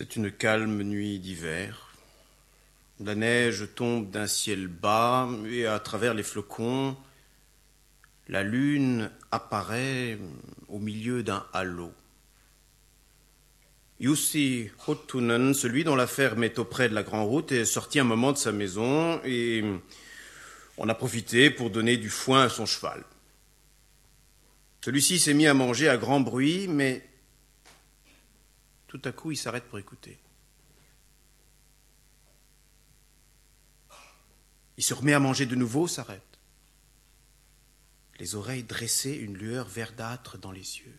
C'est une calme nuit d'hiver. La neige tombe d'un ciel bas et à travers les flocons, la lune apparaît au milieu d'un halo. Yussi Hotunen, celui dont la ferme est auprès de la grande route, est sorti un moment de sa maison et on a profité pour donner du foin à son cheval. Celui-ci s'est mis à manger à grand bruit, mais tout à coup il s'arrête pour écouter. Il se remet à manger de nouveau, s'arrête. Les oreilles dressées, une lueur verdâtre dans les yeux.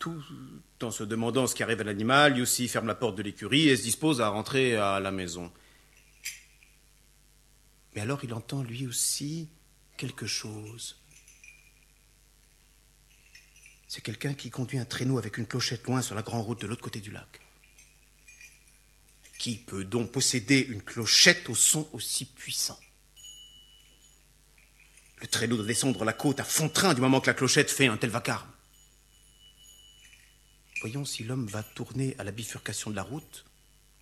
Tout en se demandant ce qui arrive à l'animal, Yussi ferme la porte de l'écurie et se dispose à rentrer à la maison. Mais alors il entend lui aussi quelque chose. C'est quelqu'un qui conduit un traîneau avec une clochette loin sur la grande route de l'autre côté du lac. Qui peut donc posséder une clochette au son aussi puissant? Le traîneau doit descendre la côte à fond train du moment que la clochette fait un tel vacarme. Voyons si l'homme va tourner à la bifurcation de la route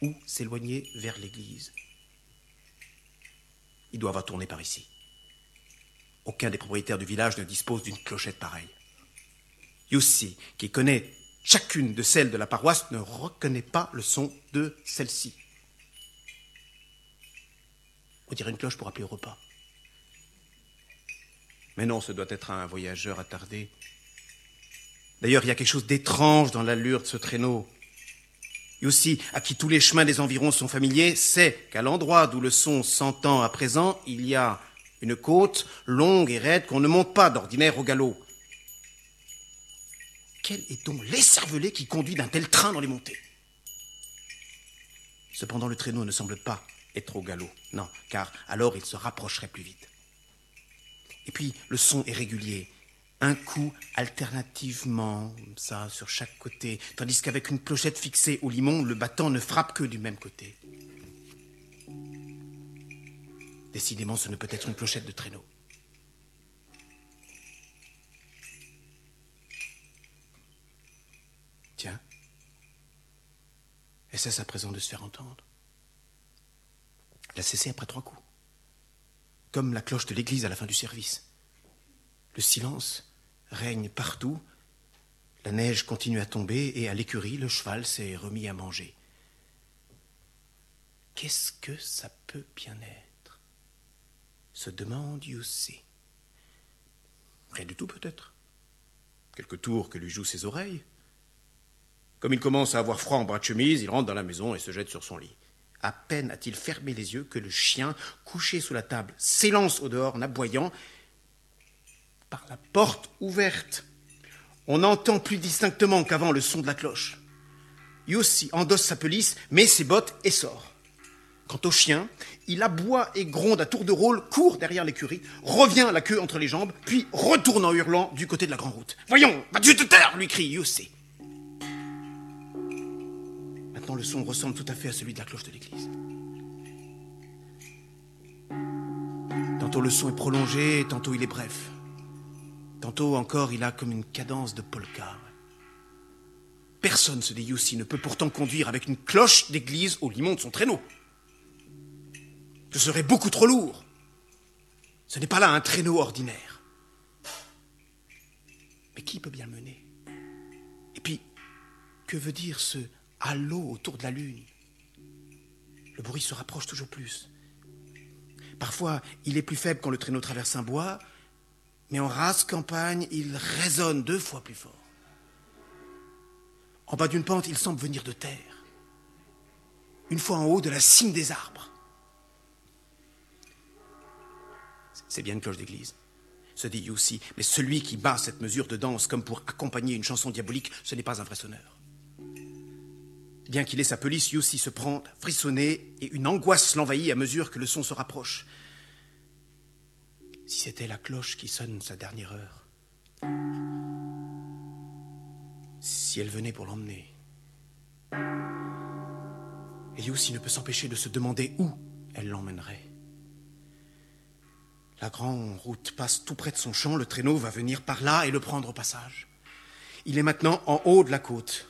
ou s'éloigner vers l'église. Il doit avoir tourné par ici. Aucun des propriétaires du village ne dispose d'une clochette pareille. Yussi, qui connaît chacune de celles de la paroisse, ne reconnaît pas le son de celle-ci. On dirait une cloche pour appeler au repas. Mais non, ce doit être un voyageur attardé. D'ailleurs, il y a quelque chose d'étrange dans l'allure de ce traîneau. Yussi, à qui tous les chemins des environs sont familiers, sait qu'à l'endroit d'où le son s'entend à présent, il y a une côte longue et raide qu'on ne monte pas d'ordinaire au galop. Quel est donc l'escervelé qui conduit d'un tel train dans les montées Cependant, le traîneau ne semble pas être au galop. Non, car alors il se rapprocherait plus vite. Et puis, le son est régulier. Un coup alternativement, ça, sur chaque côté, tandis qu'avec une clochette fixée au limon, le battant ne frappe que du même côté. Décidément, ce ne peut être une clochette de traîneau. Tiens. Et cesse à présent de se faire entendre. Elle a cessé après trois coups. Comme la cloche de l'église à la fin du service. Le silence règne partout. La neige continue à tomber et à l'écurie, le cheval s'est remis à manger. Qu'est-ce que ça peut bien être? Se demande Yussi. Rien du tout peut-être. Quelques tours que lui jouent ses oreilles. Comme il commence à avoir froid en bras de chemise, il rentre dans la maison et se jette sur son lit. À peine a-t-il fermé les yeux que le chien, couché sous la table, s'élance au dehors en aboyant. Par la porte ouverte, on entend plus distinctement qu'avant le son de la cloche. Yossi endosse sa pelisse, met ses bottes et sort. Quant au chien, il aboie et gronde à tour de rôle, court derrière l'écurie, revient la queue entre les jambes, puis retourne en hurlant du côté de la grande route. Voyons, vas-tu te taire lui crie Yossi. Le son ressemble tout à fait à celui de la cloche de l'église. Tantôt le son est prolongé, tantôt il est bref. Tantôt encore il a comme une cadence de polka. Personne, se dit ne peut pourtant conduire avec une cloche d'église au limon de son traîneau. Ce serait beaucoup trop lourd. Ce n'est pas là un traîneau ordinaire. Mais qui peut bien le mener? Et puis, que veut dire ce halo autour de la lune Le bruit se rapproche toujours plus. Parfois, il est plus faible quand le traîneau traverse un bois, mais en rase campagne, il résonne deux fois plus fort. En bas d'une pente, il semble venir de terre. Une fois en haut de la cime des arbres. C'est bien une cloche d'église, se dit Yussi, mais celui qui bat cette mesure de danse comme pour accompagner une chanson diabolique, ce n'est pas un vrai sonneur. Bien qu'il ait sa pelisse, Yussi se prend à frissonner et une angoisse l'envahit à mesure que le son se rapproche. Si c'était la cloche qui sonne sa dernière heure. Si elle venait pour l'emmener. Et Yussi ne peut s'empêcher de se demander où elle l'emmènerait. La grande route passe tout près de son champ, le traîneau va venir par là et le prendre au passage. Il est maintenant en haut de la côte.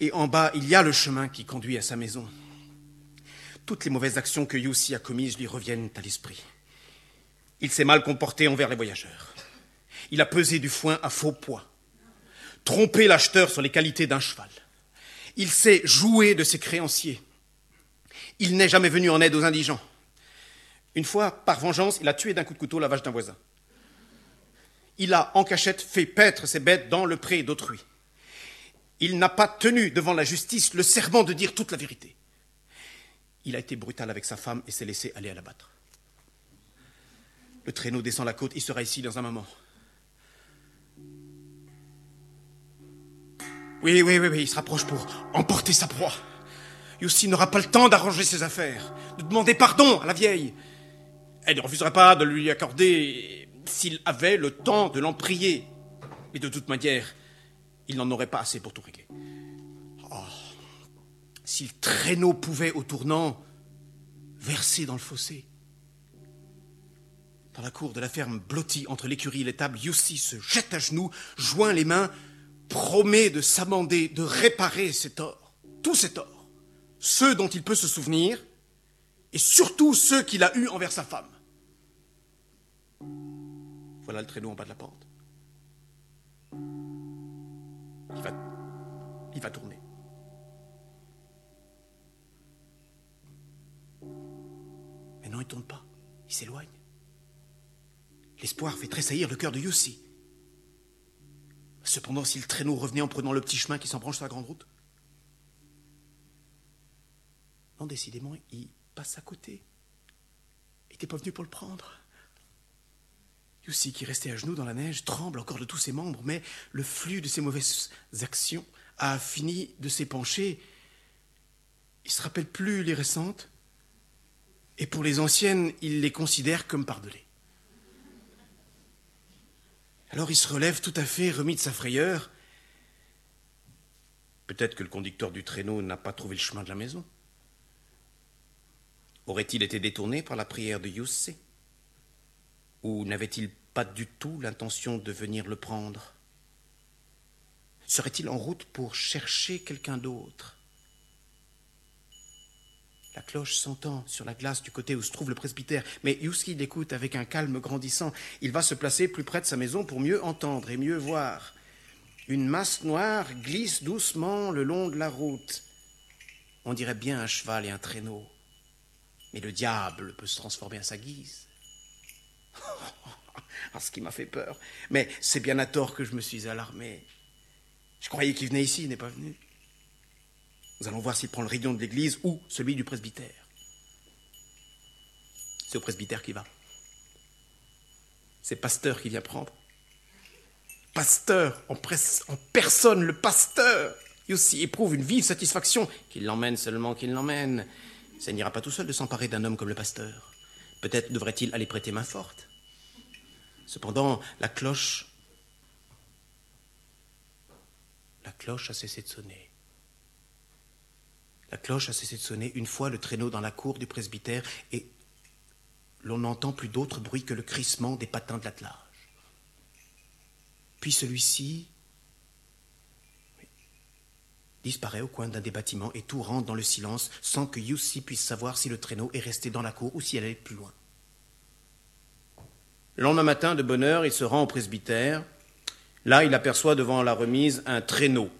Et en bas, il y a le chemin qui conduit à sa maison. Toutes les mauvaises actions que Yussi a commises lui reviennent à l'esprit. Il s'est mal comporté envers les voyageurs. Il a pesé du foin à faux poids, trompé l'acheteur sur les qualités d'un cheval. Il s'est joué de ses créanciers. Il n'est jamais venu en aide aux indigents. Une fois, par vengeance, il a tué d'un coup de couteau la vache d'un voisin. Il a, en cachette, fait paître ses bêtes dans le pré d'autrui. Il n'a pas tenu devant la justice le serment de dire toute la vérité. Il a été brutal avec sa femme et s'est laissé aller à la battre. Le traîneau descend la côte, il sera ici dans un moment. Oui, oui, oui, oui, il se rapproche pour emporter sa proie. Yussi n'aura pas le temps d'arranger ses affaires, de demander pardon à la vieille. Elle ne refuserait pas de lui accorder s'il avait le temps de l'en prier. Mais de toute manière, il n'en aurait pas assez pour tout régler. Oh, si le traîneau pouvait, au tournant, verser dans le fossé. Dans la cour de la ferme blottie entre l'écurie et l'étable, Yussi se jette à genoux, joint les mains, promet de s'amender, de réparer ses torts, tous ses torts, ceux dont il peut se souvenir, et surtout ceux qu'il a eus envers sa femme. Voilà le traîneau en bas de la porte. Il va tourner. Mais non, il ne tourne pas. Il s'éloigne. L'espoir fait tressaillir le cœur de Yussi. Cependant, si le traîneau revenait en prenant le petit chemin qui s'embranche sur la grande route Non, décidément, il passe à côté. Il n'était pas venu pour le prendre. Yussi, qui restait à genoux dans la neige, tremble encore de tous ses membres, mais le flux de ses mauvaises actions a fini de s'épancher. Il ne se rappelle plus les récentes, et pour les anciennes, il les considère comme pardonnées. Alors il se relève tout à fait remis de sa frayeur. Peut-être que le conducteur du traîneau n'a pas trouvé le chemin de la maison. Aurait-il été détourné par la prière de Youssé Ou n'avait-il pas du tout l'intention de venir le prendre? Serait-il en route pour chercher quelqu'un d'autre? La cloche s'entend sur la glace du côté où se trouve le presbytère, mais Yuski l'écoute avec un calme grandissant. Il va se placer plus près de sa maison pour mieux entendre et mieux voir. Une masse noire glisse doucement le long de la route. On dirait bien un cheval et un traîneau. Mais le diable peut se transformer à sa guise. ah, ce qui m'a fait peur. Mais c'est bien à tort que je me suis alarmé. Je croyais qu'il venait ici, il n'est pas venu. Nous allons voir s'il prend le rayon de l'église ou celui du presbytère. C'est au presbytère qui va. C'est pasteur qui vient prendre. Pasteur, en, en personne, le pasteur. Il aussi éprouve une vive satisfaction qu'il l'emmène seulement qu'il l'emmène. Ça n'ira pas tout seul de s'emparer d'un homme comme le pasteur. Peut-être devrait-il aller prêter main forte. Cependant, la cloche. La cloche a cessé de sonner. La cloche a cessé de sonner une fois le traîneau dans la cour du presbytère et l'on n'entend plus d'autre bruit que le crissement des patins de l'attelage. Puis celui-ci disparaît au coin d'un des bâtiments et tout rentre dans le silence sans que Yussi puisse savoir si le traîneau est resté dans la cour ou si elle allait plus loin. Le lendemain matin, de bonne heure, il se rend au presbytère. Là, il aperçoit devant la remise un traîneau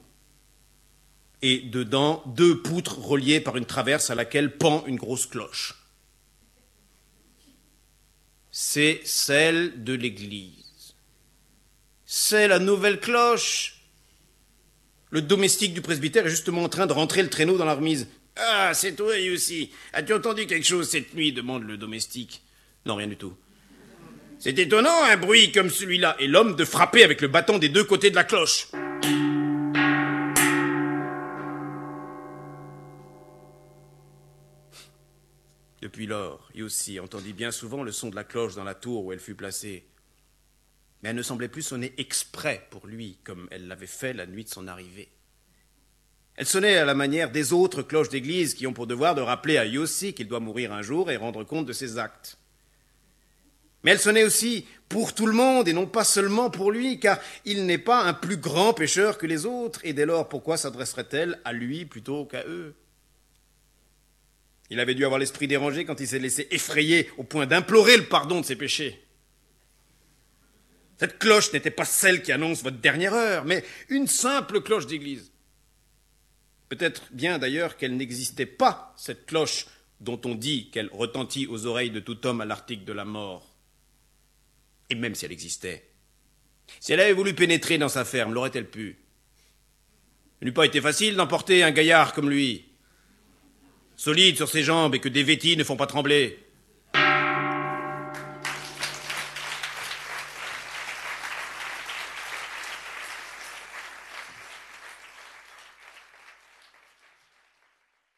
et dedans deux poutres reliées par une traverse à laquelle pend une grosse cloche. C'est celle de l'église. C'est la nouvelle cloche. Le domestique du presbytère est justement en train de rentrer le traîneau dans la remise. Ah, c'est toi, aussi. As-tu entendu quelque chose cette nuit? demande le domestique. Non, rien du tout. C'est étonnant, un bruit comme celui-là, et l'homme de frapper avec le bâton des deux côtés de la cloche. Depuis lors, Yussi entendit bien souvent le son de la cloche dans la tour où elle fut placée. Mais elle ne semblait plus sonner exprès pour lui, comme elle l'avait fait la nuit de son arrivée. Elle sonnait à la manière des autres cloches d'église qui ont pour devoir de rappeler à Yossi qu'il doit mourir un jour et rendre compte de ses actes. Mais elle sonnait aussi pour tout le monde et non pas seulement pour lui, car il n'est pas un plus grand pécheur que les autres, et dès lors pourquoi s'adresserait-elle à lui plutôt qu'à eux? Il avait dû avoir l'esprit dérangé quand il s'est laissé effrayer au point d'implorer le pardon de ses péchés. Cette cloche n'était pas celle qui annonce votre dernière heure, mais une simple cloche d'église. Peut-être bien d'ailleurs qu'elle n'existait pas, cette cloche dont on dit qu'elle retentit aux oreilles de tout homme à l'article de la mort. Même si elle existait, si elle avait voulu pénétrer dans sa ferme, l'aurait-elle pu? Il n'eût pas été facile d'emporter un gaillard comme lui, solide sur ses jambes et que des vêtis ne font pas trembler.